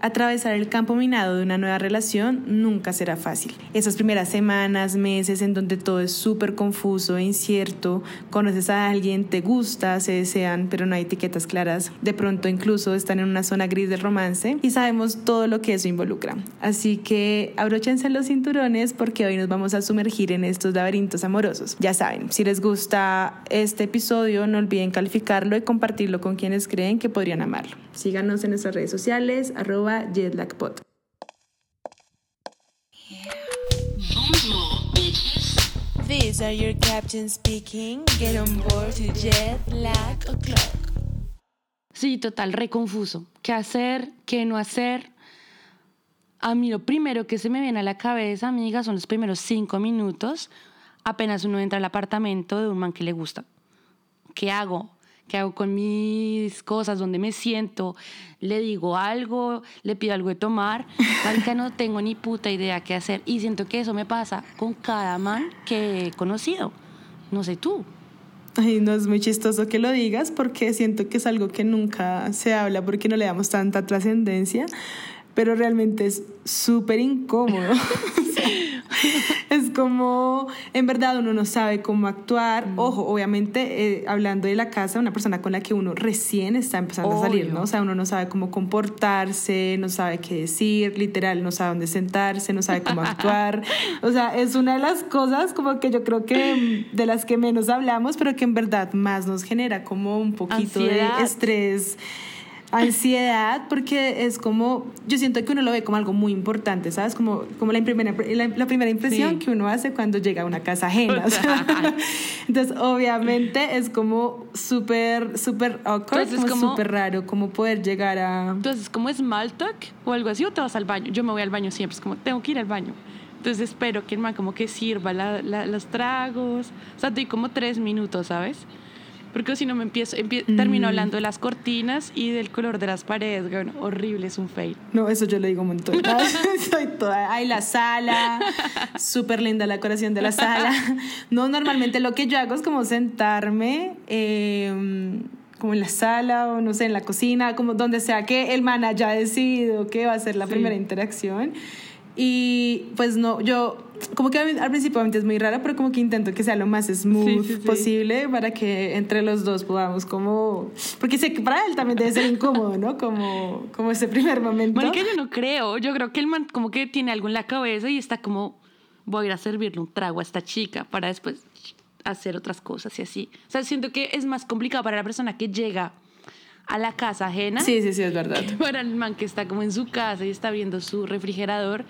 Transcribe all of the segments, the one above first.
Atravesar el campo minado de una nueva relación nunca será fácil. Esas primeras semanas, meses en donde todo es súper confuso e incierto, conoces a alguien, te gusta, se desean, pero no hay etiquetas claras. De pronto incluso están en una zona gris del romance y sabemos todo lo que eso involucra. Así que abróchense los cinturones porque hoy nos vamos a sumergir en estos laberintos amorosos. Ya saben, si les gusta este episodio, no olviden calificarlo y compartirlo con quienes creen que podrían amarlo. Síganos en nuestras redes sociales, arroba jetlagpod. These are your captains speaking. Get on board to Jetlag O'Clock. Sí, total, reconfuso. ¿Qué hacer? ¿Qué no hacer? A mí lo primero que se me viene a la cabeza, amiga, son los primeros cinco minutos apenas uno entra al apartamento de un man que le gusta. ¿Qué hago? Qué hago con mis cosas, dónde me siento, le digo algo, le pido algo de tomar, marica no tengo ni puta idea qué hacer. Y siento que eso me pasa con cada man que he conocido, no sé tú. Ay, no es muy chistoso que lo digas porque siento que es algo que nunca se habla porque no le damos tanta trascendencia, pero realmente es súper incómodo. es como, en verdad uno no sabe cómo actuar. Mm. Ojo, obviamente, eh, hablando de la casa, una persona con la que uno recién está empezando a salir, ¿no? O sea, uno no sabe cómo comportarse, no sabe qué decir, literal, no sabe dónde sentarse, no sabe cómo actuar. O sea, es una de las cosas como que yo creo que de las que menos hablamos, pero que en verdad más nos genera como un poquito de estrés ansiedad porque es como, yo siento que uno lo ve como algo muy importante, ¿sabes? Como, como la, primera, la, primera impresión que uno hace cuando llega a una casa ajena. Entonces, obviamente es como súper, súper awkward, Entonces, como súper raro, como poder llegar a... Entonces, como small talk o algo así, o te vas al baño. Yo me voy al baño siempre, es como, tengo que ir al baño. Entonces espero que el man como que sirva los tragos. O sea, doy como tres minutos, ¿sabes? Porque si no me empiezo, termino mm. hablando de las cortinas y del color de las paredes, bueno, horrible, es un fail. No, eso yo le digo un montón. Soy toda, ay, la sala, súper linda la decoración de la sala. No, normalmente lo que yo hago es como sentarme, em, como en la sala o no sé, en la cocina, como donde sea que el man haya decidido que va a ser la primera interacción. Y pues no, yo como que al principio es muy rara, pero como que intento que sea lo más smooth posible para que entre los dos podamos como... Porque sé que para él también debe ser incómodo, ¿no? Como, como ese primer momento. Bueno, que yo no creo. Yo creo que el man como que tiene algo en la cabeza y está como, voy a ir a servirle un trago a esta chica para después hacer otras cosas y así. O sea, siento que es más complicado para la persona que llega a la casa ajena. Sí, sí, sí, es verdad. Para el man que está como en su casa y está viendo su refrigerador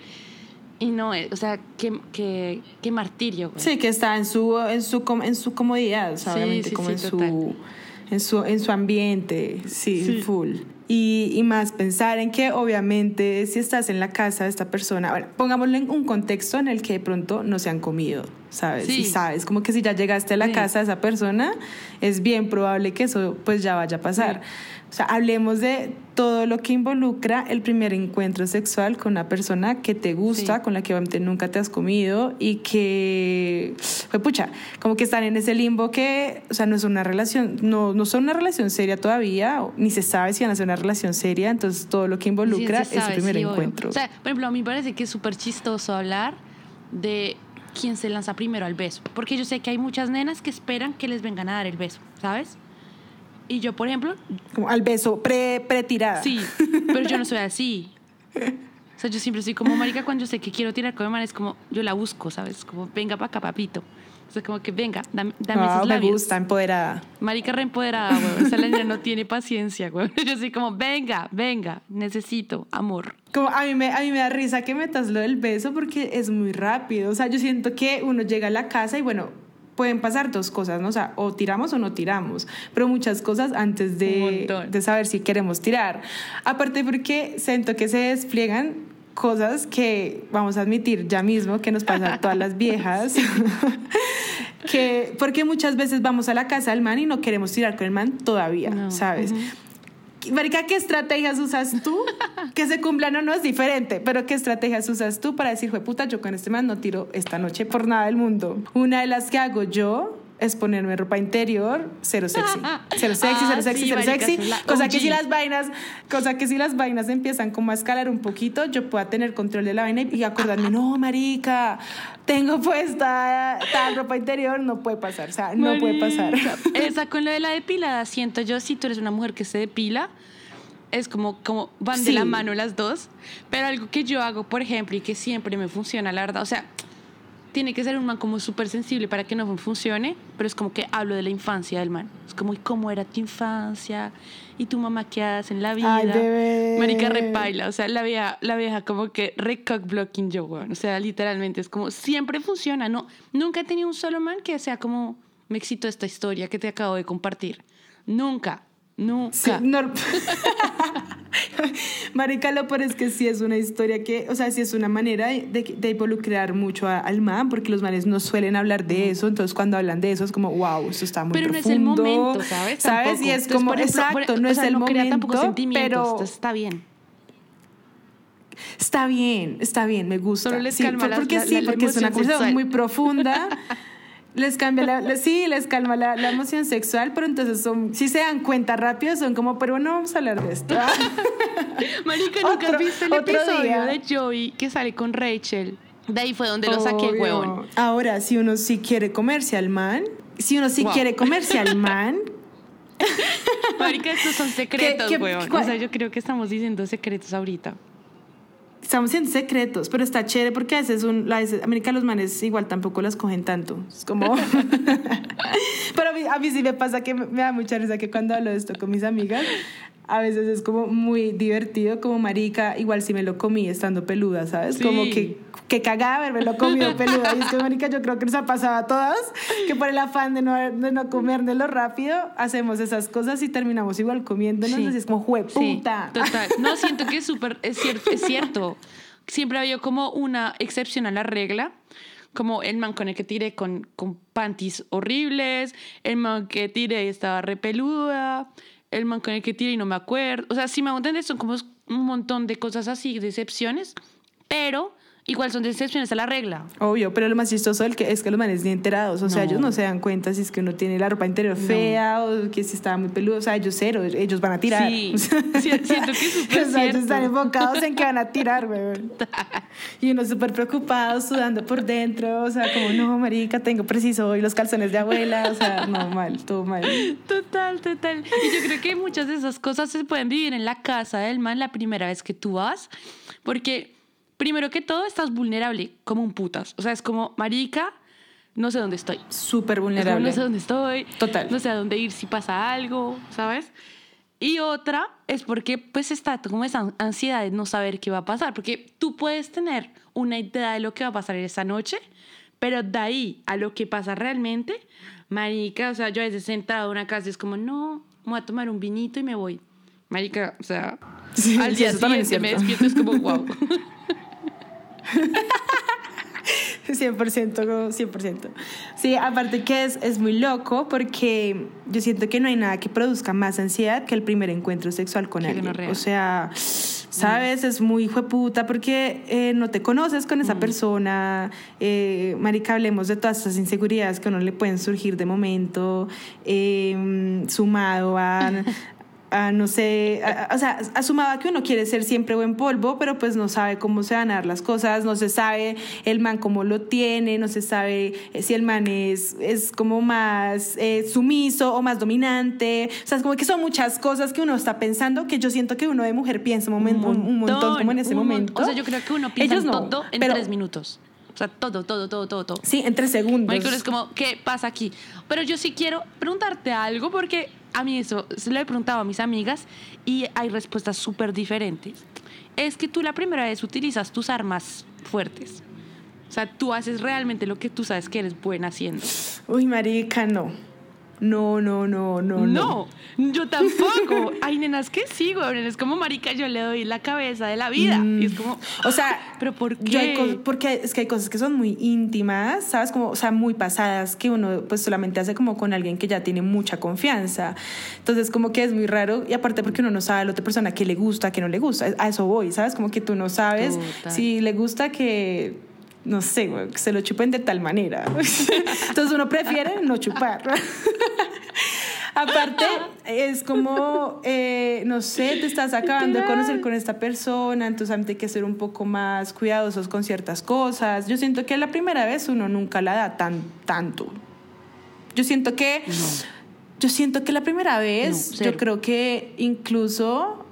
y no, o sea, qué, qué, qué martirio. Sí, que está en su, en su, en su comodidad, obviamente, como en, su, en, su, en su ambiente, sí, full. Y, y, más pensar en que obviamente si estás en la casa de esta persona, bueno, pongámoslo en un contexto en el que de pronto no se han comido, ¿sabes? Y sabes, como que si ya llegaste a la casa de esa persona, es bien probable que eso pues ya vaya a pasar. O sea, hablemos de todo lo que involucra el primer encuentro sexual con una persona que te gusta, con la que obviamente nunca te has comido y que, pues pucha, como que están en ese limbo que, o sea, no es una relación, no, no son una relación seria todavía, ni se sabe si van a ser una relación seria, entonces todo lo que involucra es el primer encuentro. O sea, por ejemplo, a mí me parece que es súper chistoso hablar de quién se lanza primero al beso, porque yo sé que hay muchas nenas que esperan que les vengan a dar el beso, ¿sabes? Y yo, por ejemplo... Como al beso pre, pre-tirada. Sí, pero yo no soy así. O sea, yo siempre soy como marica cuando yo sé que quiero tirar con mi es como, yo la busco, ¿sabes? Como, venga para acá, papito. O sea, como que venga, dame, dame esos labios. me gusta, empoderada. Marica reempoderada, güey. O sea, la niña no tiene paciencia, güey. Yo soy como, venga, venga, necesito amor. Como a mí, me, a mí me da risa que metas lo del beso porque es muy rápido. O sea, yo siento que uno llega a la casa y bueno, pueden pasar dos cosas, ¿no? O sea, o tiramos o no tiramos, pero muchas cosas antes de, de saber si queremos tirar. Aparte porque siento que se despliegan cosas que vamos a admitir ya mismo que nos pasan a todas las viejas. que porque muchas veces vamos a la casa del man y no queremos tirar con el man todavía, ¿sabes? Marica, ¿qué estrategias usas tú? que se cumplan o no es diferente, pero ¿qué estrategias usas tú para decir, puta, yo con este man no tiro esta noche por nada del mundo? Una de las que hago yo es ponerme ropa interior, cero sexy. Cero sexy, Ah, cero sexy, sí, cero marica, sexy. es la Cosa que si las vainas, cosa que si las vainas empiezan como a escalar un poquito, yo pueda tener control de la vaina y acordarme, no, marica, tengo puesta tal ropa interior, no puede pasar, o sea, no puede pasar. Esa con lo de la depilada, siento yo, si tú eres una mujer que se depila, es como, como van de Sí. la mano las dos. Pero algo que yo hago, por ejemplo, y que siempre me funciona, la verdad, o sea, tiene que ser un man como súper sensible para que no funcione, pero es como que hablo de la infancia del man. Es como, ¿y cómo era tu infancia? ¿Y tu mamá qué hace en la vida? Ay, bebé. Marica repaila, o sea, la vieja, la vieja como que recock blocking yo, weón. O sea, literalmente es como, siempre funciona, ¿no? Nunca he tenido un solo man que sea como, me excitó esta historia que te acabo de compartir. Nunca, nunca. Sí, no- Marica, lo peor es que sí es una historia que, o sea, sí es una manera de, de involucrar mucho a- al man, porque los manes no suelen hablar de eso, entonces cuando hablan de eso es como, wow, eso está muy Pero no es el profundo", momento, ¿sabes? ¿Sabes? Tampoco. Y es como, ejemplo, exacto, por- no o es sea, el no crea momento, tampoco sentimientos, pero está bien. está bien, está bien, me gusta. Solo les sí, calma porque la- sí, la- la porque es una sexual. muy profunda. Les cambia la, la- sí, les calma la, la emoción sexual, pero entonces son, si se dan cuenta rápido, son como, pero no vamos a hablar de esto. Marica, ¿nunca Otro- has visto el episodio día. de Joey que sale con Rachel? De ahí fue donde lo saqué, Obvio. huevón. Ahora, si uno sí quiere comerse al man, si uno sí Wow. quiere comerse al man, Marica, estos son secretos, ¿Qué- qué- huevón. cuál- O sea, yo creo que estamos diciendo secretos ahorita. Estamos siendo secretos, pero está chévere porque a veces, un, a veces América los manes igual tampoco las cogen tanto. Es como... pero a mí, a mí sí me pasa que me da mucha risa que cuando hablo de esto con mis amigas, a veces es como muy divertido, como marica, igual si me lo comí estando peluda, ¿sabes? Sí. Como que, que cagada haberme lo comido peluda. Y es que marica, yo creo que nos ha pasado a todas, que por el afán de no, de no comérnoslo rápido, hacemos esas cosas y terminamos igual comiéndonos. Sí. Así es como, jueputa. Sí, total. No, siento que es súper, es cierto, es cierto. Siempre ha habido como una excepción a la regla. Como el man con el que tiré con, con panties horribles, el man que tiré y estaba repeluda, el man con el que tiré y no me acuerdo. O sea, si me hago entender, son como un montón de cosas así, de excepciones, pero igual son excepciones a la regla. Obvio, pero lo más chistoso del que es que los manes ni enterados, o sea, No. ellos no se dan cuenta si es que uno tiene la ropa interior fea o que si está muy peludo, o sea, ellos cero, ellos van a tirar. Sí, siento que es súper O sea, ellos están enfocados en que van a tirar, weón. Y uno súper preocupado, sudando por dentro, o sea, como, no, marica, tengo preciso hoy los calzones de abuela, o sea, no, mal, todo mal. Total, total. Y yo creo que muchas de esas cosas se pueden vivir en la casa del man la primera vez que tú vas, porque primero que todo estás vulnerable como un putas. O sea, es como, marica, no sé dónde estoy. Súper Es como, vulnerable. no sé dónde estoy. Total. No sé a dónde ir si pasa algo, ¿sabes? Y otra es porque pues está como esa ansiedad de no saber qué va a pasar, porque tú puedes tener una idea de lo que va a pasar esa noche, pero de ahí a lo que pasa realmente, marica, o sea, yo a veces sentado en una casa y es como, no, voy a tomar un vinito y me voy. Marica, o sea, Sí, al día siguiente me despierto es como, wow. 100%, como 100%. Sí, aparte que es, es muy loco porque yo siento que no hay nada que produzca más ansiedad que el primer encuentro sexual con Qué alguien. O sea, sabes, es muy jueputa porque eh, no te conoces con esa persona. Eh, marica, hablemos de todas esas inseguridades que a uno le pueden surgir de momento, eh, sumado a... a, no sé, a- o sea, asumaba que uno quiere ser siempre buen polvo, pero pues no sabe cómo se van a dar las cosas, no se sabe el man cómo lo tiene, no se sabe eh, si el man es, es como más eh, sumiso o más dominante, o sea, es como que son muchas cosas que uno está pensando que yo siento que uno de mujer piensa un, momen- un- un montón como en ese mon- momento. O sea, yo creo que uno piensa Ellos en no, todo en pero- tres minutos. O sea, todo, todo, todo, todo, todo. Sí, en tres segundos. Marico, es como, ¿qué pasa aquí? Pero yo sí quiero preguntarte algo porque a mí eso se lo he preguntado a mis amigas y hay respuestas súper diferentes. Es que tú la primera vez utilizas tus armas fuertes. O sea, tú haces realmente lo que tú sabes que eres buena haciendo. Uy, marica, no. No, no, no, no, no. No, yo tampoco. Hay nenas que sí, güey. Es como, marica, yo le doy la cabeza de la vida. Y es como, O sea, ¿pero por qué? Hay porque es que hay cosas que son muy íntimas, ¿sabes? Como, o sea, muy pasadas que uno pues solamente hace como con alguien que ya tiene mucha confianza. Entonces, como que es muy raro y aparte porque uno no sabe a la otra persona qué le gusta, qué no le gusta. A eso voy, ¿sabes? Como que tú no sabes Total. si le gusta que no sé, güey, que se lo chupen de tal manera. Entonces uno prefiere no chupar. Aparte, es como, eh, no sé, te estás acabando de conocer con esta persona, entonces hay que ser un poco más cuidadosos con ciertas cosas. Yo siento que la primera vez uno nunca la da tan tanto. Yo siento que, yo siento que la primera vez, No, yo creo que incluso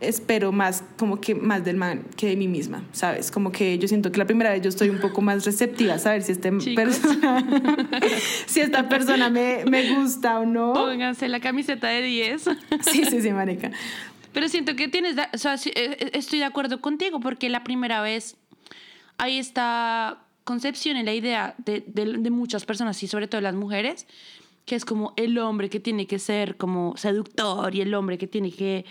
espero más como que más del man que de mí misma, ¿sabes? Como que yo siento que la primera vez yo estoy un poco más receptiva a saber si este persona si esta persona me, me gusta o no. Pónganse la camiseta de 10. Sí, sí, sí, marica. Pero siento que tienes, o sea, eh, eh, estoy de acuerdo contigo porque la primera vez hay esta concepción en la idea de, de- de muchas personas y sobre todo las mujeres, que es como el hombre que tiene que ser como seductor y el hombre que tiene que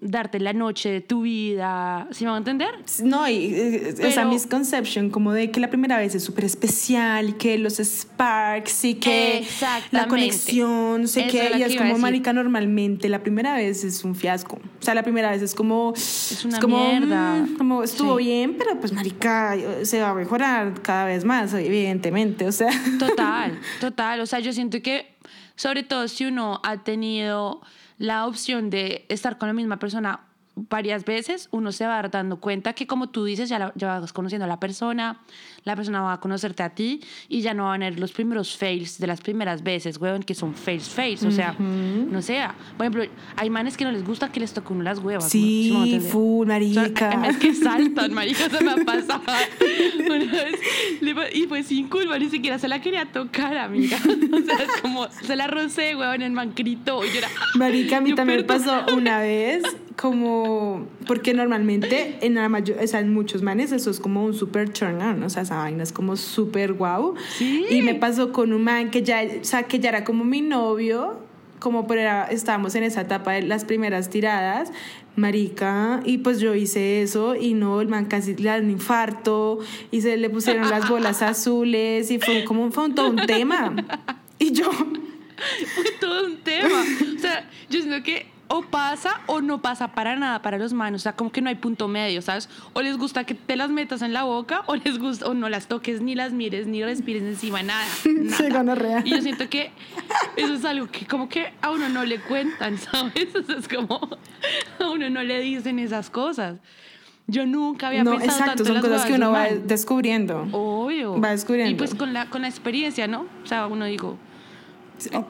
darte la noche de tu vida, ¿sí me van a entender? No, y eh, esa Pero- misconception como de que la primera vez es súper especial y que los sparks y que la conexión, sé es lo y que es como marica normalmente la primera vez es un fiasco. O sea, la primera vez es como es una como, mierda. mm, como estuvo Sí. bien, pero pues marica eh, se va a mejorar cada vez más, evidentemente, o sea. Total, total. O sea, yo siento que, sobre todo si uno ha tenido la opción de estar con la misma persona varias veces, uno se va dando cuenta que, como tú dices, ya, la- ya vas conociendo a la persona, la persona va a conocerte a ti y ya no van a ver los primeros fails de las primeras veces, weón, que son fails, fails. O sea, no sé. Por ejemplo, hay manes que no les gusta que les toque uno las huevas. ¿no? ¿Sí a Sí, entender? full, O sea, marica. hay manes que saltan, marica, se me ha pasado. Una vez, y fue sin culpa, ni siquiera se la quería tocar, amiga. O sea, es como, se la rocé, weón, el man gritó. Y yo era, Marica, a mí también perdón. pasó una vez, como, porque normalmente en la mayor, o sea, en muchos manes eso es como un super turn on, o sea, esa vaina es como súper guau. Sí. Y me pasó con un man que ya, o sea, que ya era como mi novio, como pero era, estábamos en esa etapa de las primeras tiradas, marica, y pues yo hice eso y no, el man casi le da un infarto y se le pusieron las bolas azules y fue como, fue un, todo un tema. Y yo, fue todo un tema. O sea, yo siento que o pasa o no pasa para nada para los manos. O sea, como que no hay punto medio, ¿sabes? O les gusta que te las metas en la boca, o les gusta, o no las toques, ni las mires, ni respires encima, nada. nada. Sí, gonorrea. Y yo siento que eso es algo que como que a uno no le cuentan, ¿sabes? O sea, es como a uno no le dicen esas cosas. Yo nunca había no, pensado exacto, tanto en son las cosas que uno un va descubriendo. Obvio. Va descubriendo. Y pues con la, con la experiencia, ¿no? O sea, uno digo, en-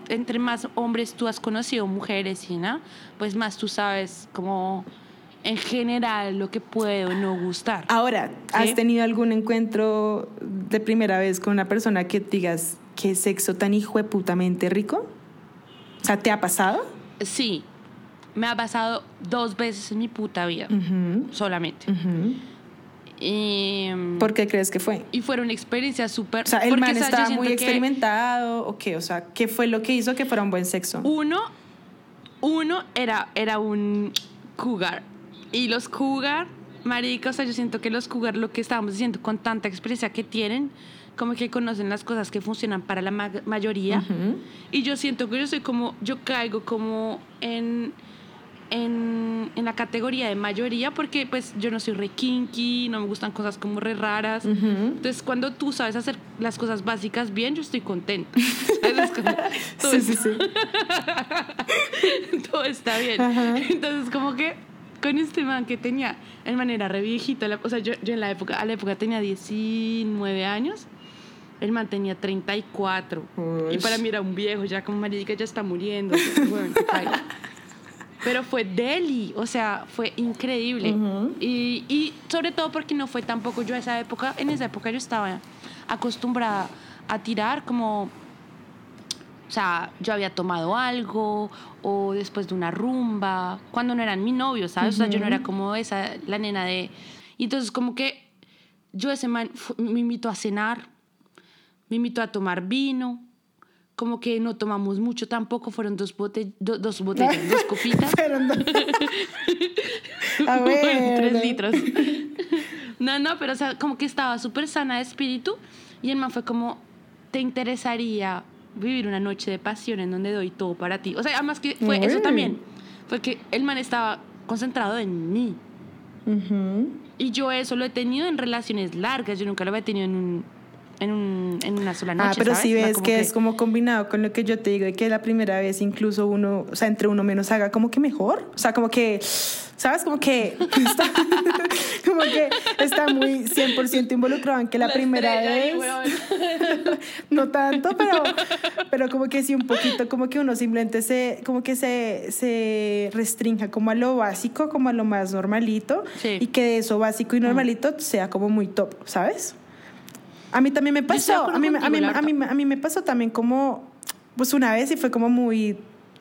entre más hombres tú has conocido mujeres y ¿no? pues más tú sabes como en general lo que puede o no gustar. Ahora, ¿has tenido algún encuentro de primera vez con una persona que digas qué sexo tan hijo de putamente rico? O sea, ¿te ha pasado? Sí, me ha pasado dos veces en mi puta vida, solamente. Y, ¿Por qué crees que fue? y fueron experiencias súper... O sea, ¿el porque, man estaba muy experimentado o qué? O sea, ¿qué fue lo que hizo que fuera un buen sexo? Uno, uno era, era un cougar. Y los cougar, marica, o sea, yo siento que los cougar, lo que estábamos diciendo, con tanta experiencia que tienen, como que conocen las cosas que funcionan para la ma- mayoría. Ujú. Y yo siento que yo soy como, yo caigo como en, en, en la categoría de mayoría, porque pues yo no soy re kinky, no me gustan cosas como re raras. Ujú. Entonces, cuando tú sabes hacer las cosas básicas bien, yo estoy contenta. Es como, todo Sí, sí, sí. todo está bien. Entonces, como que con este man que tenía, en manera re viejito, o sea, yo, yo en la época, a la época tenía 19 años, el man tenía 34. Y Ush. para mí era un viejo, ya como marica, ya está muriendo. Bueno. Pero fue deli, o sea, fue increíble. Ujú. y, y sobre todo porque no fue tampoco yo a esa época, en esa época yo estaba acostumbrada a tirar como o sea, yo había tomado algo o después de una rumba, cuando no eran mi novio, ¿sabes? O sea, yo no era como esa, la nena de... Y entonces como que yo ese man me invitó a cenar, me invitó a tomar vino, como que no tomamos mucho tampoco, fueron dos, bote- do- dos botellas, dos copitas. Fueron dos. A ver. tres litros. No, no, pero o sea, como que estaba súper sana de espíritu y el man fue como, ¿te interesaría vivir una noche de pasión en donde doy todo para ti? O sea, además que fue eso también, fue que el man estaba concentrado en mí. Y yo eso lo he tenido en relaciones largas, yo nunca lo había tenido en un en, un, en una sola noche. Ah, pero ¿sabes? si ves que, es como combinado con lo que yo te digo, de que la primera vez incluso uno, o sea, entre uno menos haga como que mejor. O sea, como que, ¿sabes? Como que está, como que está muy 100% involucrado en que la, primera vez. no tanto, pero, pero como que sí un poquito, como que uno simplemente se, como que se, se restrinja como a lo básico, como a lo más normalito, Sí. y que de eso básico y normalito sea como muy top, ¿sabes? A mí también me pasó, a mí, me- a, mí, a, mí, a mí me pasó también como, pues una vez y fue como muy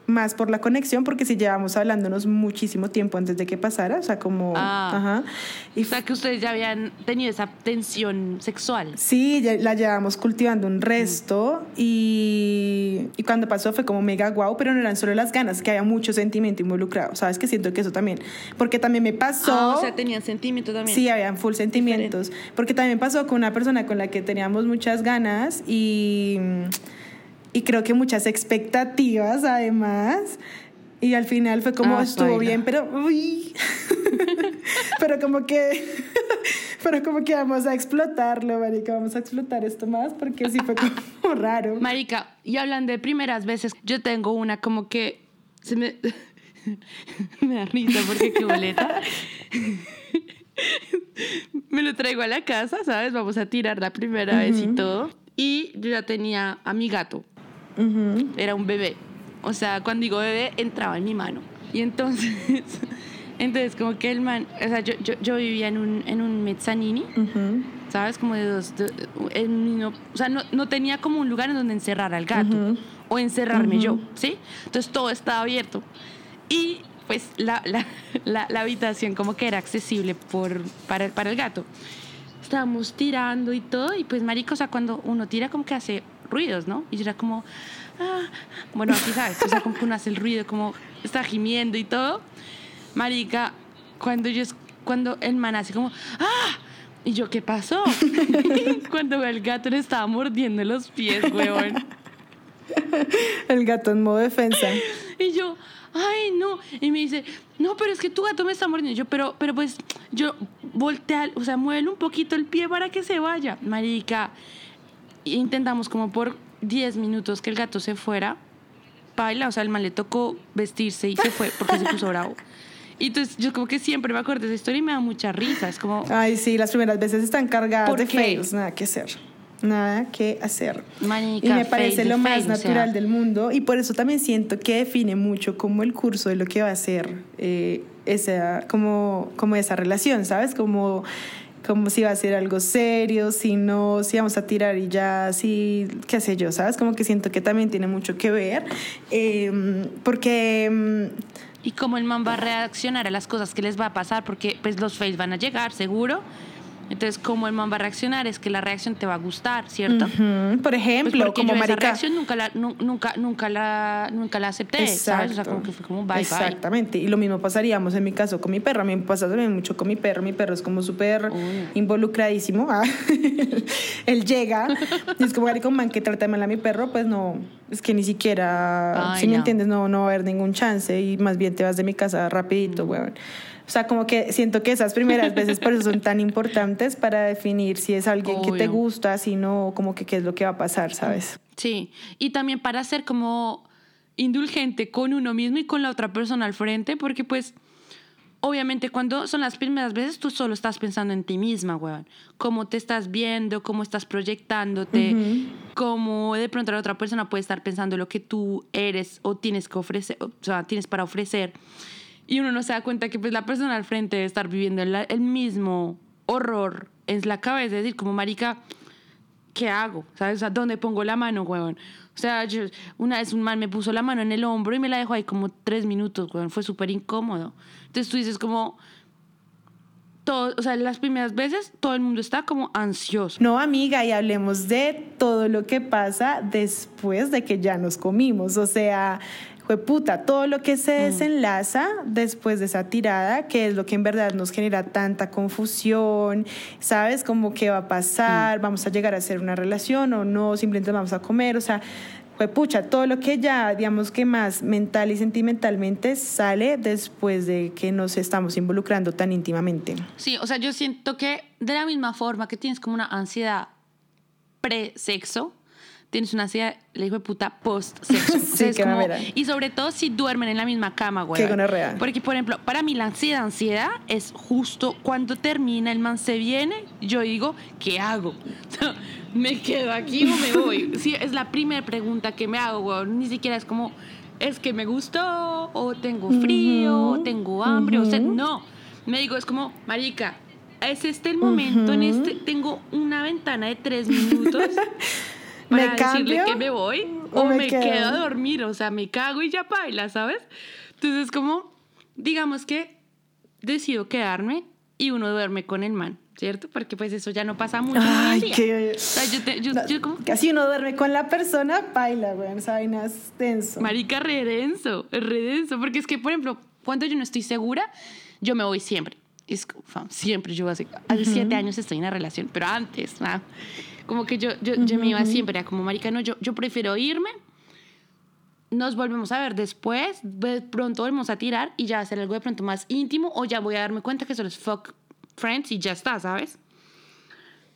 más por la conexión, porque si llevamos hablándonos muchísimo tiempo antes de que pasara, o sea, como, Ah. ajá, y O sea, que ustedes ya habían tenido esa tensión sexual. Sí, ya la llevamos cultivando un resto y, y cuando pasó fue como mega guau, pero no eran solo las ganas, que había mucho sentimiento involucrado, ¿sabes? Que siento que eso también, porque también me pasó... Ah, o sea, tenían sentimiento también. Sí, habían full sentimientos, porque también pasó con una persona con la que teníamos muchas ganas y, y creo que muchas expectativas además. Y al final fue como Ah, estuvo baila. bien, pero uy. pero como que pero como que vamos a explotarlo, marica, vamos a explotar esto más porque sí fue como raro. Marica, y hablando de primeras veces, yo tengo una como que se me, me da risa porque qué boleta. me lo traigo a la casa, ¿sabes? Vamos a tirar la primera vez y todo. Y yo ya tenía a mi gato. Era un bebé. O sea, cuando digo bebé, entraba en mi mano. Y entonces, entonces como que el man, o sea, yo, yo, yo vivía en un, en un mezzanini. ¿sabes? Como de dos, de- en mi no- o sea, no, no tenía como un lugar en donde encerrar al gato o encerrarme yo, ¿sí? Entonces todo estaba abierto. Y pues la, la, la, la habitación como que era accesible por, para, para el gato. Estábamos tirando y todo, y pues marico, o sea, cuando uno tira como que hace ruidos, ¿no? Y yo era como, ah, bueno, así sabes, o sea, como que uno hace el ruido, como está gimiendo y todo. Marica, cuando yo, cuando el man hace como, ¡ah! Y yo, ¿qué pasó? cuando el gato le estaba mordiendo los pies, weón. El gato en modo defensa. Y yo, ay, no. Y me dice, no, pero es que tu gato me está mordiendo. Y yo, pero, pero pues, yo voltea, o sea, mueve un poquito el pie para que se vaya. Marica, intentamos como por 10 minutos que el gato se fuera. Paila, o sea, el man le tocó vestirse y se fue porque se puso bravo. Y entonces yo como que siempre me acuerdo de esa historia y me da mucha risa. Es como, Ay, sí, las primeras veces están cargadas ¿Por de fails, nada que hacer. Nada que hacer. Marica, y me parece lo más fail, o sea. natural del mundo y por eso también siento que define mucho como el curso de lo que va a ser eh, esa, como, como esa relación, ¿sabes? Como, como si va a ser algo serio, si no, si vamos a tirar y ya, si, qué sé yo, ¿sabes? Como que siento que también tiene mucho que ver eh, porque... mm, y cómo el man va a reaccionar a las cosas que les va a pasar, porque pues los fails van a llegar, seguro. Entonces, cómo el man va a reaccionar es que la reacción te va a gustar, ¿cierto? ujú, por Pues ejemplo, porque como yo esa marica. reacción nunca la, nu- nunca, nunca la, nunca la acepté, ¿sabes? O sea, como que fue como bye, bye. Exactamente. Y lo mismo pasaríamos en mi caso con mi perro. A mí me pasa también mucho con mi perro. Mi perro es como súper involucradísimo. Ah, Él llega y es como "Marica, un man que trata mal a mi perro, pues no, es que ni siquiera, Ay, si me no. entiendes, no, no va a haber ningún chance y más bien te vas de mi casa rapidito, Mm. weón. O sea, como que siento que esas primeras veces por eso son tan importantes para definir si es alguien que te Obvio. gusta, si no, como que qué es lo que va a pasar, ¿sabes? Sí, y también para ser como indulgente con uno mismo y con la otra persona al frente, porque pues obviamente cuando son las primeras veces tú solo estás pensando en ti misma, weón. Cómo te estás viendo, cómo estás proyectándote, cómo de pronto la otra persona puede estar pensando lo que tú eres o tienes que ofrecer, o sea, tienes para ofrecer. Y uno no se da cuenta que pues la persona al frente debe estar viviendo el, el mismo horror en la cabeza, es decir, como marica, ¿qué hago? ¿Sabes? O sea, ¿dónde pongo la mano, huevón? O sea, yo- una vez un man me puso la mano en el hombro y me la dejó ahí como tres minutos, huevón. Fue súper incómodo. Entonces tú dices como... Todo, o sea, las primeras veces todo el mundo está como ansioso. No, amiga, y hablemos de todo lo que pasa después de que ya nos comimos. O sea, puta, todo lo que se desenlaza después de esa tirada, que es lo que en verdad nos genera tanta confusión, ¿sabes? Como qué va a pasar, vamos a llegar a hacer una relación o no, simplemente vamos a comer, o sea, pues pucha, todo lo que ya, digamos que más mental y sentimentalmente sale después de que nos estamos involucrando tan íntimamente. Sí, o sea, yo siento que de la misma forma que tienes como una ansiedad pre-sexo, tienes una ansiedad, le digo puta, post-sexo. O sea, Sí, es qué como- y sobre todo si duermen en la misma cama, güey. Qué. Porque, por ejemplo, para mí la ansiedad, ansiedad es justo cuando termina el man se viene, yo digo, ¿qué hago? ¿Me quedo aquí o me voy? Sí, es la primera pregunta que me hago, güey. Ni siquiera es como, es que me gustó, o tengo frío, o tengo hambre, o sea, no. Me digo, es como, marica, es este el momento, en este, tengo una ventana de tres minutos ¿Me para decirle cambio que me voy o o, me me, quedo? quedo? a dormir, o sea, me cago y ya baila, ¿sabes? Entonces, como, digamos que decido quedarme y uno duerme con el man, ¿cierto? Porque pues eso ya no pasa mucho. Ay, día. qué... O sea, yo, te- yo, yo como, Casi uno duerme con la persona, baila, güey. Esa vaina es denso. marica, re denso, re denso, porque es que, por ejemplo, cuando yo no estoy segura, yo me voy siempre. Es siempre, yo hace, hace siete años estoy en una relación, pero antes, ah, como que yo, yo, yo me iba siempre, era como, marica, no, yo, yo prefiero irme, nos volvemos a ver después, de pronto volvemos a tirar y ya hacer algo de pronto más íntimo, o ya voy a darme cuenta que solo es fuck friends y ya está, ¿sabes?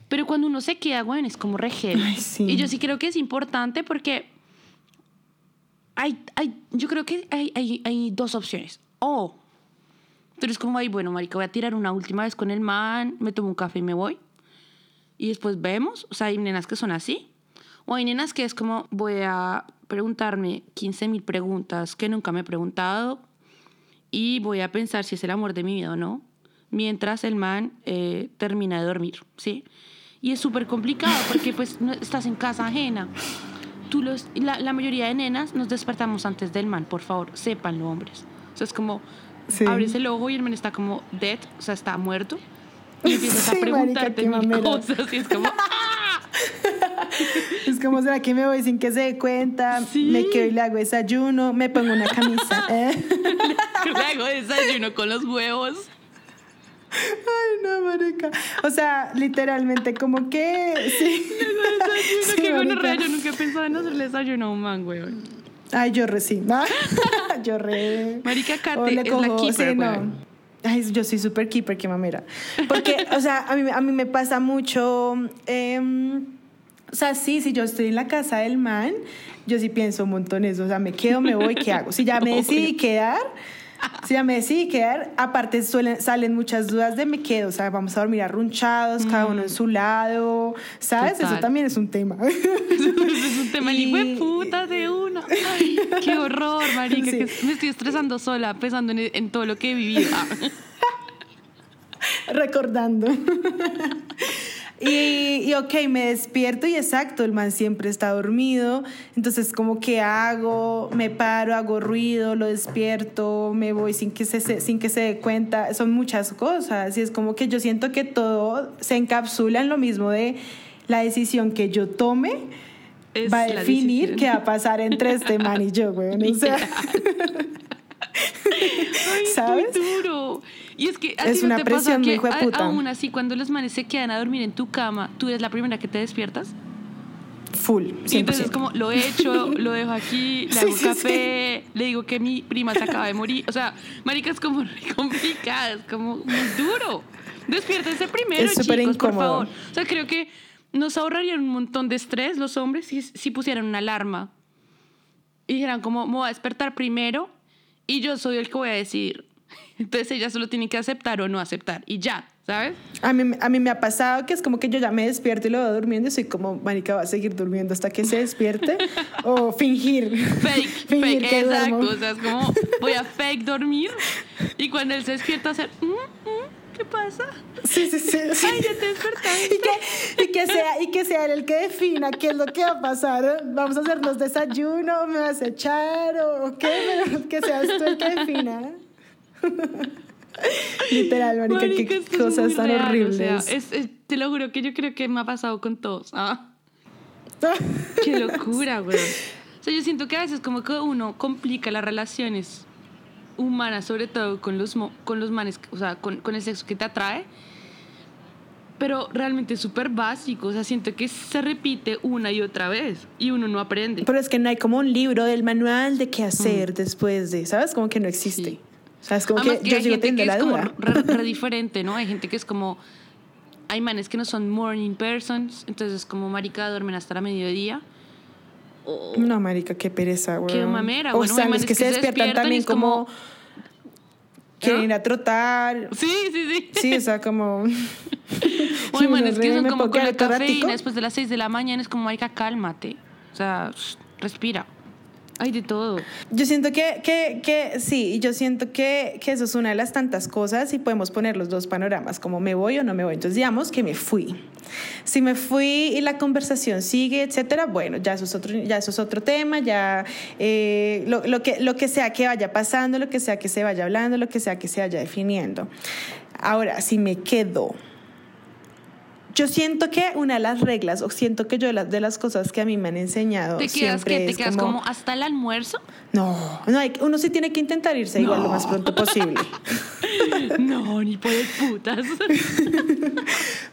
Pero cuando uno se queda, güey, es como re heavy. Ay, sí. Y yo sí creo que es importante porque hay, hay, yo creo que hay, hay, hay dos opciones. O tú eres como, ay, bueno, marica, voy a tirar una última vez con el man, me tomo un café y me voy. Y después vemos. O sea, hay nenas que son así. O hay nenas que es como, voy a preguntarme 15 mil preguntas que nunca me he preguntado y voy a pensar si es el amor de mi vida o no, mientras el man eh, termina de dormir, ¿sí? Y es súper complicado porque pues no- estás en casa ajena. Tú los, la, la mayoría de nenas nos despertamos antes del man, por favor, sépanlo, hombres. O sea, es como, Sí. abres el ojo y el man está como dead, o sea, está muerto. Y empiezas Sí, a marica, preguntarte qué mil cosas y es como, Es como, ¿será que me voy sin que se dé cuenta? Sí. Me quedo y le hago desayuno, me pongo una camisa. ¿eh? luego desayuno con los huevos. Ay, no, marica. O sea, literalmente, como que... Sí. Desayuno, Sí, qué marica. gonorrea, yo nunca he pensado en hacerle desayuno a un man, weón. Ay, yo re sí. ¿no? yo re... Marica Kate le es la keeper, sí, no. Ay, yo soy súper keeper, qué mamera. Porque, o sea, a mí, a mí me pasa mucho... em, o sea, sí, si yo estoy en la casa del man, yo sí pienso un montón eso. O sea, me quedo, me voy, ¿qué hago? Si ya me decidí quedar... Si ya me decidí quedar, aparte suelen, salen muchas dudas de me quedo, o sea, vamos a dormir arrunchados, cada uno en su lado, ¿sabes? Eso también es un tema. es un tema Y- puta de uno. Ay, qué horror, marica. Sí. que me estoy estresando sola pensando en, en todo lo que he vivido. Recordando. Y, y ok, me despierto y exacto, el man siempre está dormido. Entonces, como que hago, me paro, hago ruido, lo despierto, me voy sin que se, sin que se dé cuenta. Son muchas cosas. Y es como que yo siento que todo se encapsula en lo mismo de la decisión que yo tome. Es va a definir qué va a pasar entre este man y yo, güey. O sea, Ay, ¿Sabes? Es muy duro. Y es que a Es ti no te pasa que a- aún así cuando los manes se quedan a dormir en tu cama, tú eres la primera que te despiertas. full, Y entonces 100%. como lo he hecho, lo dejo aquí, le Sí, hago sí, café, le digo que mi prima se acaba de morir. O sea, marica, es como es como muy duro. Despiértense primero, Es chicos, por incómodo. favor. O sea, creo que nos ahorrarían un montón de estrés los hombres si, si pusieran una alarma. Y dijeran como, me voy a despertar primero y yo soy el que voy a decidir. Entonces ella solo tiene que aceptar o no aceptar y ya, ¿sabes? A mí, a mí me ha pasado que es como que yo ya me despierto y lo veo durmiendo y soy como, marica, va a seguir durmiendo hasta que se despierte. o fingir. Fake, fingir fake, que exacto. duermo. O sea, es como voy a fake dormir y cuando él se despierta hacer, "Mm, mm, ¿qué pasa? Sí, sí, sí. sí. Ay, ya te despertaste. Y que, y, que sea, y que sea él el que defina qué es lo que va a pasar. Vamos a hacernos desayuno, me vas a echar o qué, pero que seas tú el que defina. Literal, marica, Marica, qué cosas tan real, horribles. O sea, es- es- te lo juro que yo creo que me ha pasado con todos. Ah, qué locura, güey. O sea, yo siento que a veces como que uno complica las relaciones humanas, sobre todo con los, con los manes, o sea, con, con el sexo que te atrae. Pero realmente es súper básico, o sea, siento que se repite una y otra vez y uno no aprende. Pero es que no hay como un libro del manual de qué hacer después de, ¿sabes? Como que no existe. Sí. O sea, es como Además que, yo hay sigo gente que teniendo es la como duda. re, re diferente, ¿no? Hay gente que es como, hay manes que no son morning persons, entonces es como marica duermen hasta la mediodía. O, No, marica, qué pereza, güey. Qué mamera, O bueno, sea, los que, se despiertan también es como, como... Quieren ir a trotar. Sí, sí, sí. Sí, o sea, como... O hay manes que son como con la cafeína después de las 6 de la mañana, es como, marica, cálmate. O sea, respira. Hay de todo. Yo siento que, que, que sí, yo siento que, que eso es una de las tantas cosas y podemos poner los dos panoramas, como me voy o no me voy. Entonces digamos que me fui. Si me fui y la conversación sigue, etcétera, bueno, ya eso es otro, ya eso es otro tema, ya eh, lo, lo que, lo que sea que vaya pasando, lo que sea que se vaya hablando, lo que sea que se vaya definiendo. Ahora, si me quedo, yo siento que una de las reglas, o siento que yo de las, de las cosas que a mí me han enseñado ¿Te quedas siempre que ¿Te es quedas como... hasta el almuerzo? no, no hay, uno sí tiene que intentar irse igual lo más pronto posible. no, ni por el putas.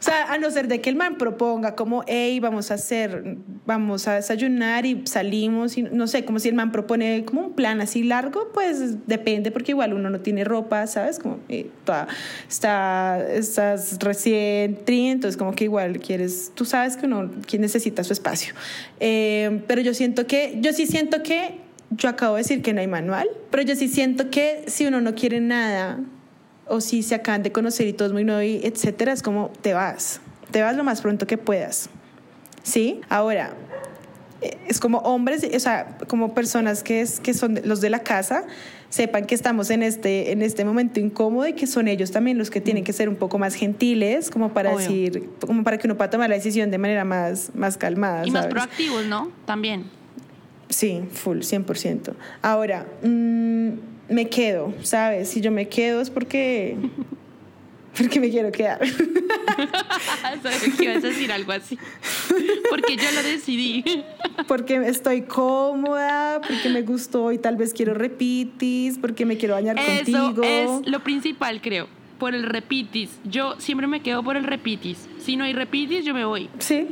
O sea, a no ser de que el man proponga como, hey, vamos a hacer, vamos a desayunar y salimos, y no sé, como si el man propone como un plan así largo, pues depende, porque igual uno no tiene ropa, ¿sabes? Como eh, toda- está, estás recién tri, entonces como que igual quieres, tú sabes que uno que necesita su espacio. Eh, pero yo siento que, yo sí siento que, yo acabo de decir que no hay manual, pero yo sí siento que si uno no quiere nada, o si se acaban de conocer y todo es muy nuevo, y etcétera, es como te vas, te vas lo más pronto que puedas. ¿Sí? Ahora, es como hombres, o sea, como personas que, es, que son los de la casa, sepan que estamos en este, en este momento incómodo y que son ellos también los que tienen que ser un poco más gentiles, como para Obvio. decir, como para que uno pueda tomar la decisión de manera más, más calmada. y más proactivos, ¿no? También. Sí, full, 100%. Ahora, mm, me quedo, ¿sabes? Si yo me quedo es porque, porque me quiero quedar. Sabía que ibas a decir algo así. Porque yo lo decidí. porque estoy cómoda, porque me gustó y tal vez quiero repitis, porque me quiero bañar Eso contigo. es lo principal, creo. Por el repitis. Yo siempre me quedo por el repitis. Si no hay repitis, yo me voy. Sí.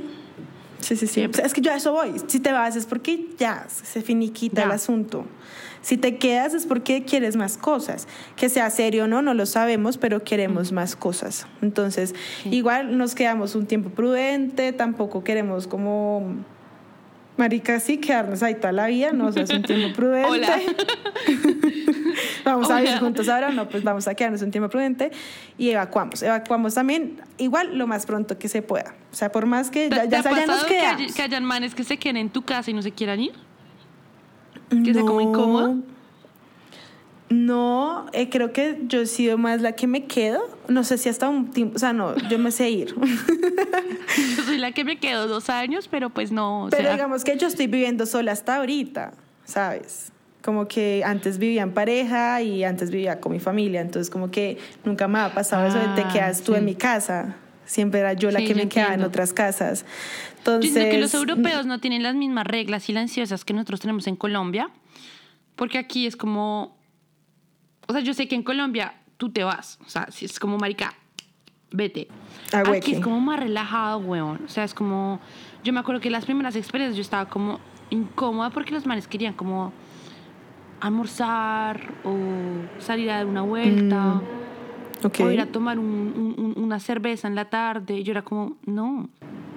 Sí, sí, sí. Es que yo a eso voy. Si te vas es porque ya se finiquita Ya. el asunto. Si te quedas es porque quieres más cosas. Que sea serio o no, no lo sabemos, pero queremos más cosas. Entonces, igual nos quedamos un tiempo prudente, tampoco queremos como marica sí quedarnos ahí toda la vida, no, o sea, es un tiempo prudente. Hola. vamos a vivir juntos ahora, no, pues vamos a quedarnos un tiempo prudente y evacuamos. Evacuamos también igual lo más pronto que se pueda. O sea, por más que ¿Te, ya, ya, ya nos que, quedamos. hay- que hayan manes que se queden en tu casa y no se quieran ir? ¿Que sea como No. incómodo? No, eh, creo que yo he sido más la que me quedo. No sé si hasta un tiempo, o sea, no, yo me sé ir. Yo soy la que me quedo dos años, pero pues no. o Pero sea, digamos que yo estoy viviendo sola hasta ahorita, ¿sabes? Como que antes vivía en pareja y antes vivía con mi familia, entonces como que nunca me ha pasado eso de te Ah, quedas tú sí. en mi casa. Siempre era yo la Sí, que me quedaba en entiendo. otras casas. Yo Entonces, siento que los europeos no tienen las mismas reglas silenciosas que nosotros tenemos en Colombia, porque aquí es como, o sea, yo sé que en Colombia tú te vas, o sea, si es como marica, vete. Ah, Aquí es como más relajado, weón. O sea, es como, yo me acuerdo que las primeras experiencias yo estaba como incómoda porque los manes querían como almorzar o salir a dar una vuelta. Ok. O ir a tomar un- un- un- una cerveza en la tarde. Y yo era como, no.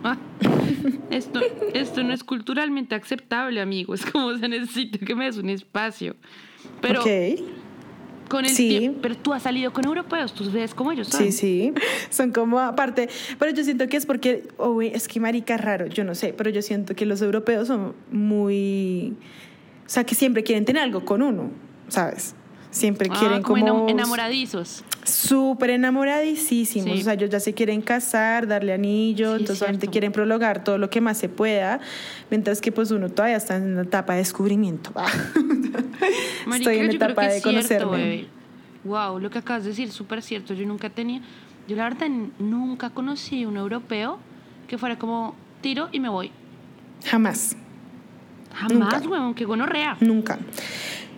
Ah, esto, esto no es culturalmente aceptable, amigo. Es como, o sea, necesito que me des un espacio. Pero con el Sí. tiempo, pero tú has salido con europeos, tú ves cómo ellos son. Sí, sí. Son como aparte. Pero yo siento que es porque, oh, es que marica raro, yo no sé, pero yo siento que los europeos son muy. O sea, que siempre quieren tener algo con uno, ¿sabes? Siempre Ah, quieren como como. enam- enamoradizos. Súper enamoradísimos. Sí. O sea, ellos ya se quieren casar, darle anillo, Sí, entonces solamente cierto. quieren prolongar todo lo que más se pueda, mientras que pues uno todavía está en una etapa de descubrimiento. Marica, Estoy en etapa de cierto, conocerme. bebé. Wow, lo que acabas de decir súper cierto. Yo nunca tenía, yo la verdad nunca conocí un europeo que fuera como tiro y me voy. Jamás. Jamás, weón, qué gonorrea. Nunca.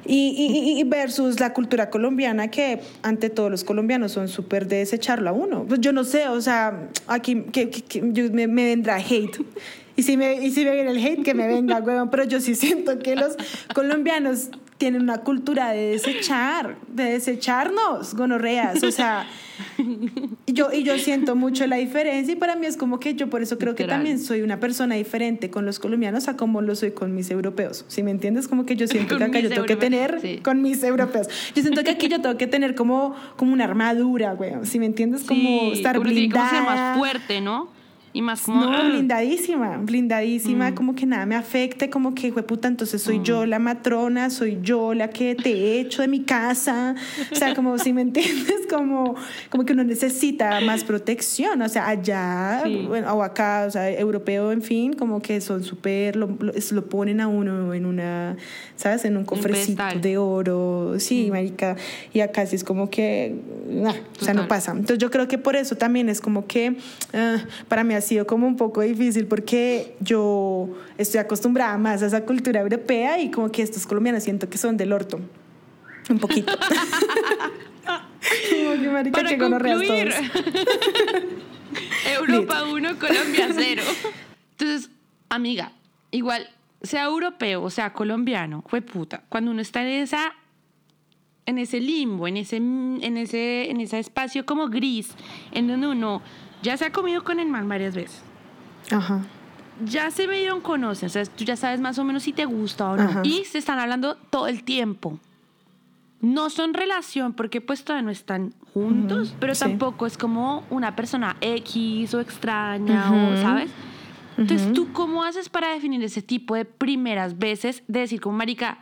Y, y- y versus la cultura colombiana, que ante todo los colombianos son súper de desecharlo a uno. Pues yo no sé, o sea, aquí que, que- yo- me, me vendrá hate. Y si, me, y si me viene el hate, que me venga. Pero yo sí siento que los colombianos tienen una cultura de desechar, de desecharnos, gonorreas. O sea, yo, y yo siento mucho la diferencia y para mí es como que yo por eso creo que también soy una persona diferente con los colombianos a como lo soy con mis europeos. ¿Sí me entiendes? Como que yo siento que acá yo tengo que tener sí. con mis europeos. Yo siento que aquí yo tengo que tener como, como una armadura, güey. ¿Sí me entiendes? Como estar blindada. ser más fuerte, ¿no? Y más como... No, "Ah". blindadísima, blindadísima, Mm. como que nada me afecte, como que, puta, entonces soy yo la matrona, soy yo la que te he hecho de mi casa. O sea, como si me entiendes, como, como que uno necesita más protección. O sea, allá, Sí. bueno, o acá, o sea, europeo, en fin, como que son súper, lo, lo, lo ponen a uno en una, ¿sabes? En un cofrecito pedestal. de oro, sí, marica. Y acá sí es como que, nah, o sea, no pasa. Entonces yo creo que por eso también es como que ah, para mí sido como un poco difícil porque yo estoy acostumbrada más a esa cultura europea y como que estos colombianos siento que son del orto. Un poquito. como que marica, Para que concluir, todos. Europa 1, Colombia 0. Entonces, amiga, igual, sea europeo sea colombiano, fue puta, cuando uno está en esa en ese limbo, en ese, en ese, en ese espacio como gris, en donde uno ya se ha comido con el man varias veces, Ajá. ya se medio conocen, o sea, tú ya sabes más o menos si te gusta o no, Ajá. y se están hablando todo el tiempo. No son relación porque pues todavía no están juntos, Ujú, pero sí. tampoco es como una persona X o extraña o, Ujú. ¿sabes? Entonces, Ujú. ¿tú cómo haces para definir ese tipo de primeras veces? De decir, como, marica,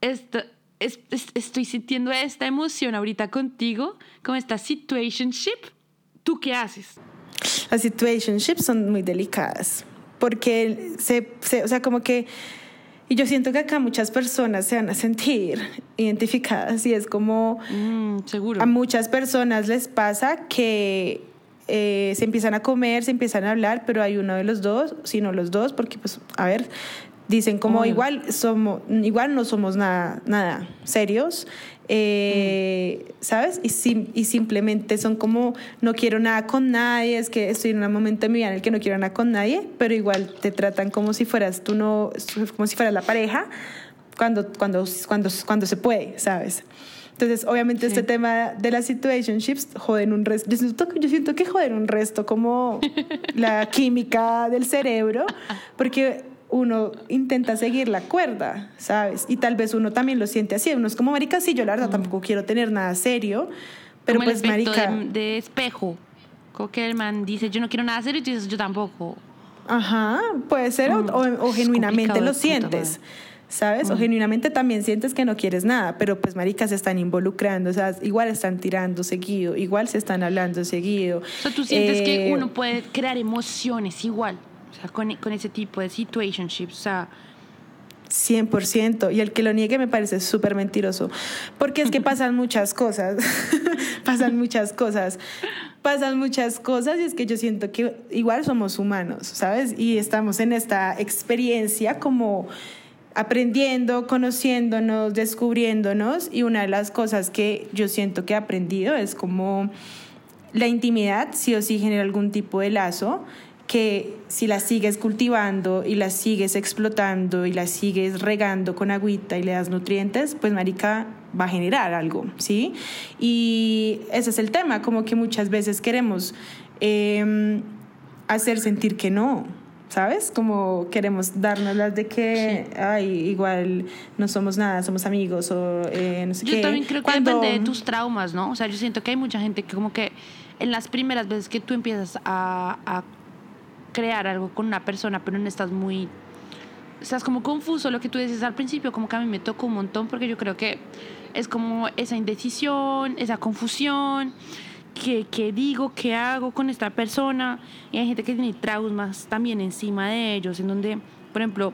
esto, es- es- estoy sintiendo esta emoción ahorita contigo, como esta situationship. ¿Tú qué haces? Las situationships son muy delicadas porque se, se- o sea, como que y yo siento que acá muchas personas se van a sentir identificadas y es como Mm, seguro. a muchas personas les pasa que eh, se empiezan a comer, se empiezan a hablar, pero hay uno de los dos, si no los dos, porque pues, a ver, dicen como Obvio. igual somos, igual no somos nada, nada serios, eh, ¿sabes? Y, sim- y simplemente son como, no quiero nada con nadie, es que estoy en un momento de mi vida en el que no quiero nada con nadie, pero igual te tratan como si fueras tú no, como si fueras la pareja, cuando, cuando, cuando, cuando se puede, ¿sabes? Entonces, obviamente, Sí. este tema de las situationships joden un resto. Yo siento, yo siento que joden un resto como la química del cerebro, porque uno intenta seguir la cuerda, ¿sabes? Y tal vez uno también lo siente así. Uno es como, marica, sí, yo la verdad tampoco quiero tener nada serio, pero como pues, el marica... de, de espejo. Como que el man dice, yo no quiero nada serio y tú dices, yo tampoco. Ajá, puede ser, o- Mm, o, o genuinamente lo sientes. ¿sabes? O genuinamente también sientes que no quieres nada, pero pues maricas se están involucrando, o sea, igual están tirando seguido, igual se están hablando seguido. O sea, tú sientes que Eh, uno puede crear emociones igual. O sea, con, con ese tipo de situationships. O sea, 100%, y el que lo niegue me parece súper mentiroso, porque es que pasan muchas cosas, pasan muchas cosas, pasan muchas cosas y es que yo siento que igual somos humanos, ¿sabes? Y estamos en esta experiencia como aprendiendo, conociéndonos, descubriéndonos y una de las cosas que yo siento que he aprendido es como la intimidad sí o sí genera algún tipo de lazo que si la sigues cultivando y la sigues explotando y la sigues regando con agüita y le das nutrientes, pues marica va a generar algo, ¿sí? Y ese es el tema, como que muchas veces queremos eh, hacer sentir que no, ¿sabes? Como queremos darnos las de que, ay, igual no somos nada, somos amigos o eh, no sé yo qué. también creo que Cuando- depende de tus traumas, ¿no? O sea, yo siento que hay mucha gente que como que en las primeras veces que tú empiezas a, a crear algo con una persona, pero no estás muy... Estás como confuso, lo que tú dices al principio, como que a mí me tocó un montón, porque yo creo que es como esa indecisión, esa confusión, que, que digo, qué hago con esta persona, y hay gente que tiene traumas también encima de ellos, en donde, por ejemplo,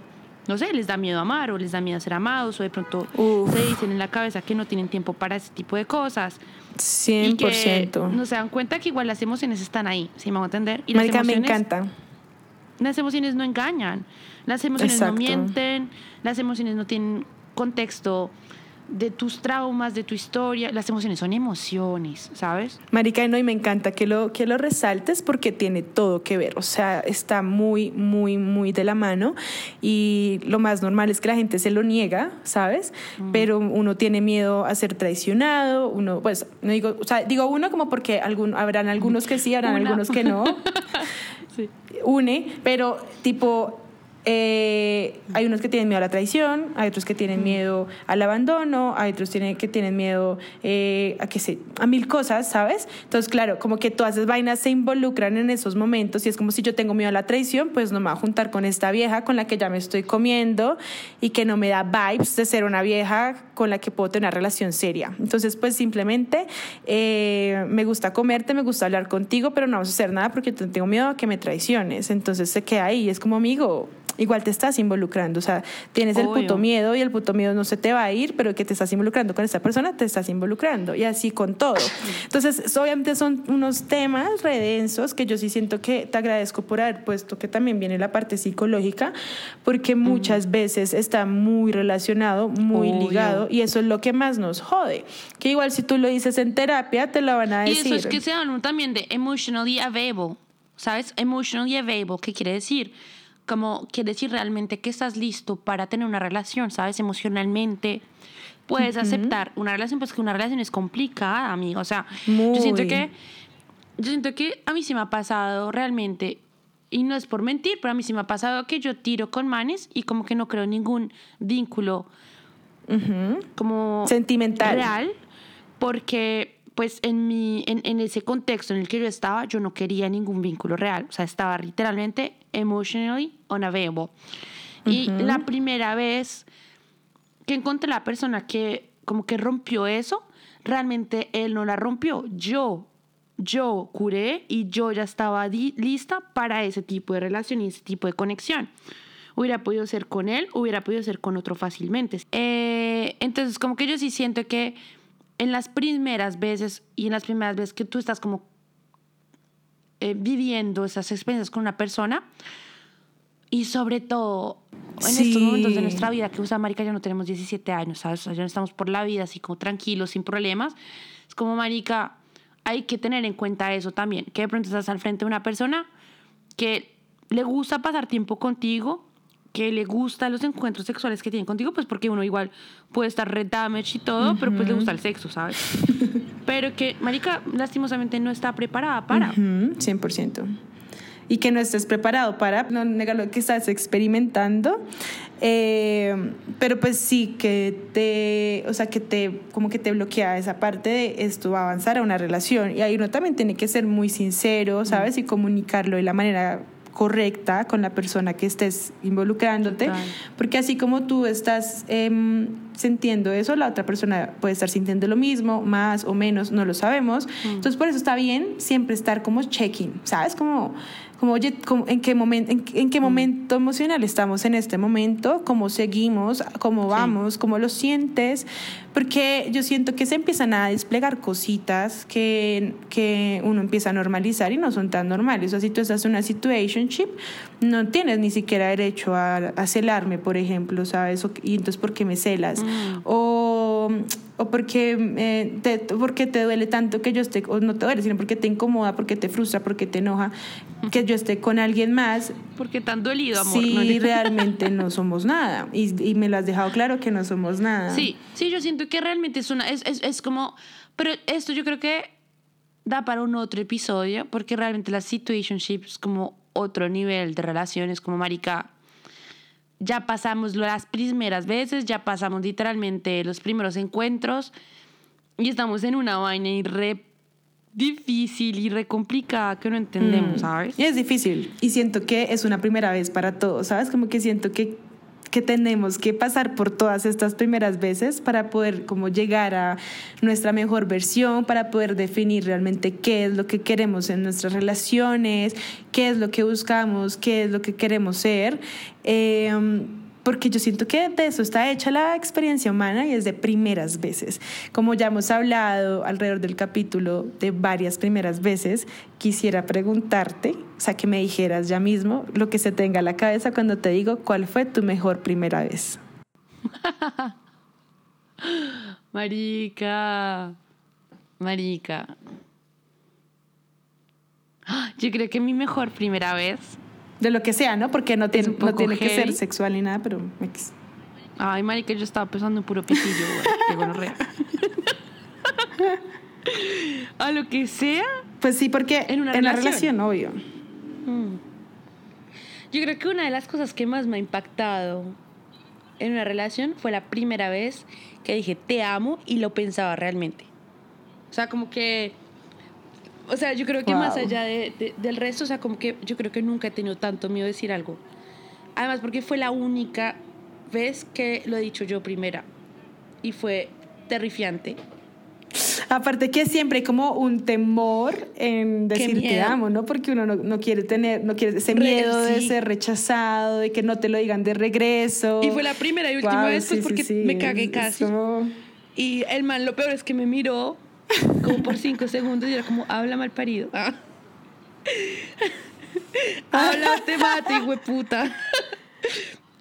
no sé, les da miedo amar o les da miedo ser amados, o de pronto Uf. se dicen en la cabeza que no tienen tiempo para ese tipo de cosas. Y 100%. que no se dan cuenta que igual las emociones están ahí, si me hago entender. Y las Marica, me emociones- encanta. Las emociones no engañan, las emociones Exacto. no mienten, las emociones no tienen contexto de tus traumas, de tu historia. Las emociones son emociones, ¿sabes? Marica, no, y me encanta que lo, que lo resaltes porque tiene todo que ver. O sea, está muy, muy, muy de la mano. Y lo más normal es que la gente se lo niega, ¿sabes? Pero uno tiene miedo a ser traicionado. Uno, pues, no digo, o sea, digo uno como porque algún, habrán algunos que sí, habrán Una. algunos que no. Sí. une, pero tipo, eh, hay unos que tienen miedo a la traición, hay otros que tienen miedo al abandono, hay otros tienen, que tienen miedo eh, a, que sé, a mil cosas, ¿sabes? Entonces, claro, como que todas esas vainas se involucran en esos momentos y es como si yo tengo miedo a la traición, pues no me voy a juntar con esta vieja con la que ya me estoy comiendo y que no me da vibes de ser una vieja con la que puedo tener una relación seria. Entonces, pues simplemente eh, me gusta comerte, me gusta hablar contigo, pero no vamos a hacer nada porque tengo miedo a que me traiciones. Entonces se queda ahí, es como amigo, igual te estás involucrando, o sea, tienes el Obvio. puto miedo y el puto miedo no se te va a ir, pero que te estás involucrando con esta persona, te estás involucrando y así con todo. Entonces, obviamente son unos temas redensos que yo sí siento que te agradezco por haber puesto que también viene la parte psicológica, porque muchas veces está muy relacionado, muy Obvio. ligado y eso es lo que más nos jode, que igual si tú lo dices en terapia te lo van a Y decir. eso es que se habla también de emotionally available, ¿sabes? Emotionally available, ¿qué quiere decir? Como quiere decir realmente que estás listo para tener una relación, ¿sabes? Emocionalmente puedes aceptar una relación, pues que una relación es complicada, amigo. O sea, yo siento que yo siento que a mí sí me ha pasado realmente y no es por mentir, pero a mí sí me ha pasado que yo tiro con manes y como que no creo ningún vínculo como Sentimental. real porque pues en mi en, en ese contexto en el que yo estaba yo no quería ningún vínculo real. O sea estaba literalmente emotionally unavailable. Y la primera vez que encontré la persona que como que rompió eso realmente él no la rompió. Yo yo curé y yo ya estaba lista para ese tipo de relación y ese tipo de conexión. Hubiera podido ser con él, hubiera podido ser con otro fácilmente. Eh, entonces, como que yo sí siento que en las primeras veces y en las primeras veces que tú estás como eh, viviendo esas experiencias con una persona y sobre todo en Sí. estos momentos de nuestra vida que usa marica ya no tenemos 17 años sabes o sea, ya no estamos por la vida así como tranquilos sin problemas es como marica hay que tener en cuenta eso también que de pronto estás al frente de una persona que le gusta pasar tiempo contigo, que le gustan los encuentros sexuales que tienen contigo, pues porque uno igual puede estar red damage y todo, pero pues le gusta el sexo, ¿sabes? pero que, marica, lastimosamente no está preparada para. Ujú, 100%. Y que no estés preparado para, no negar lo que estás experimentando, eh, pero pues sí que te, o sea, que te, como que te bloquea esa parte de esto va a avanzar a una relación. Y ahí uno también tiene que ser muy sincero, ¿sabes? Y comunicarlo de la manera correcta con la persona que estés involucrándote, Total. porque así como tú estás em, sintiendo eso, la otra persona puede estar sintiendo lo mismo, más o menos, no lo sabemos. Entonces, por eso está bien siempre estar como checking, ¿sabes? Como, como oye, ¿en, qué momento, en, en qué momento emocional estamos en este momento? ¿Cómo seguimos? ¿Cómo vamos? ¿Cómo lo sientes? Porque yo siento que se empiezan a desplegar cositas que, que uno empieza a normalizar y no son tan normales. O sea, si tú estás en una situationship, no tienes ni siquiera derecho a, a celarme, por ejemplo, ¿sabes? O- y entonces, ¿por qué me celas? O, o porque, eh, te, porque te duele tanto que yo esté, o no te duele, sino porque te incomoda, porque te frustra, porque te enoja, que yo esté con alguien más. Porque tan dolido, amor. Sí, ¿no? realmente no somos nada. Y, y me lo has dejado claro que no somos nada. Sí, sí, yo siento que realmente es una, es, es, es como, pero esto yo creo que da para un otro episodio, porque realmente la situationship es como otro nivel de relaciones, como marica, ya pasamos las primeras veces, ya pasamos literalmente los primeros encuentros y estamos en una vaina y re difícil y re complicada que no entendemos, ¿sabes? Y es difícil. Y siento que es una primera vez para todos, ¿sabes? Como que siento que, que tenemos que pasar por todas estas primeras veces para poder como llegar a nuestra mejor versión, para poder definir realmente qué es lo que queremos en nuestras relaciones, qué es lo que buscamos, qué es lo que queremos ser. Eh, porque yo siento que de eso está hecha la experiencia humana y es de primeras veces. Como ya hemos hablado alrededor del capítulo de varias primeras veces, quisiera preguntarte, o sea, que me dijeras ya mismo lo que se tenga a la cabeza cuando te digo cuál fue tu mejor primera vez. Marica. Marica. Yo creo que mi mejor primera vez. De lo que sea, ¿no? Porque no, tiene no tiene que ser sexual ni nada, pero. Ay, marica, yo estaba pensando en puro pitillo, güey. A lo que sea. Pues sí, porque En una la relación. relación, obvio. Mm. Yo creo que una de las cosas que más me ha impactado en una relación fue la primera vez que dije te amo y lo pensaba realmente. O sea, como que. O sea, yo creo que más allá de- de- del resto, o sea, como que yo creo que nunca he tenido tanto miedo de decir algo. Además, porque fue la única vez que lo he dicho yo primera. Y fue terrifiante. Aparte que siempre hay como un temor en decir te amo, ¿no? Porque uno no, no quiere tener, no quiere ese Re- miedo de ser rechazado, de que no te lo digan de regreso. Y fue la primera y última vez, pues, sí, porque sí, me cagué casi. como- Y el man, lo peor es que me miró como por cinco segundos y era como, habla mal parido. Ah. habla, te mate, hueputa.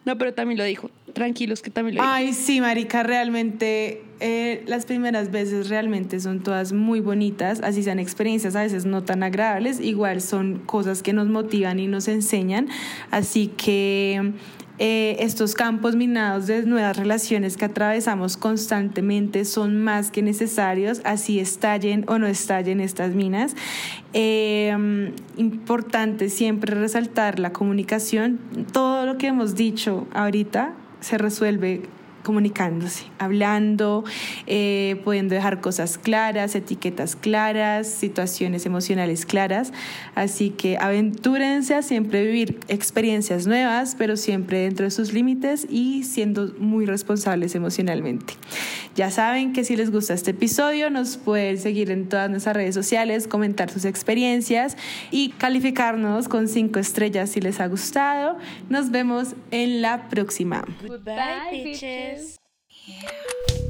No, pero también lo dijo. Tranquilos que también lo. Ay, sí, Marica, realmente eh, las primeras veces realmente son todas muy bonitas, así sean experiencias a veces no tan agradables, igual son cosas que nos motivan y nos enseñan, así que eh, estos campos minados de nuevas relaciones que atravesamos constantemente son más que necesarios, así estallen o no estallen estas minas. Eh, importante siempre resaltar la comunicación, todo lo que hemos dicho ahorita se resuelve comunicándose, hablando, eh, pudiendo dejar cosas claras, etiquetas claras, situaciones emocionales claras. Así que aventúrense a siempre vivir experiencias nuevas, pero siempre dentro de sus límites y siendo muy responsables emocionalmente. Ya saben que si les gusta este episodio, nos pueden seguir en todas nuestras redes sociales, comentar sus experiencias y calificarnos con cinco estrellas si les ha gustado. Nos vemos en la próxima. Goodbye, bitches. Yeah.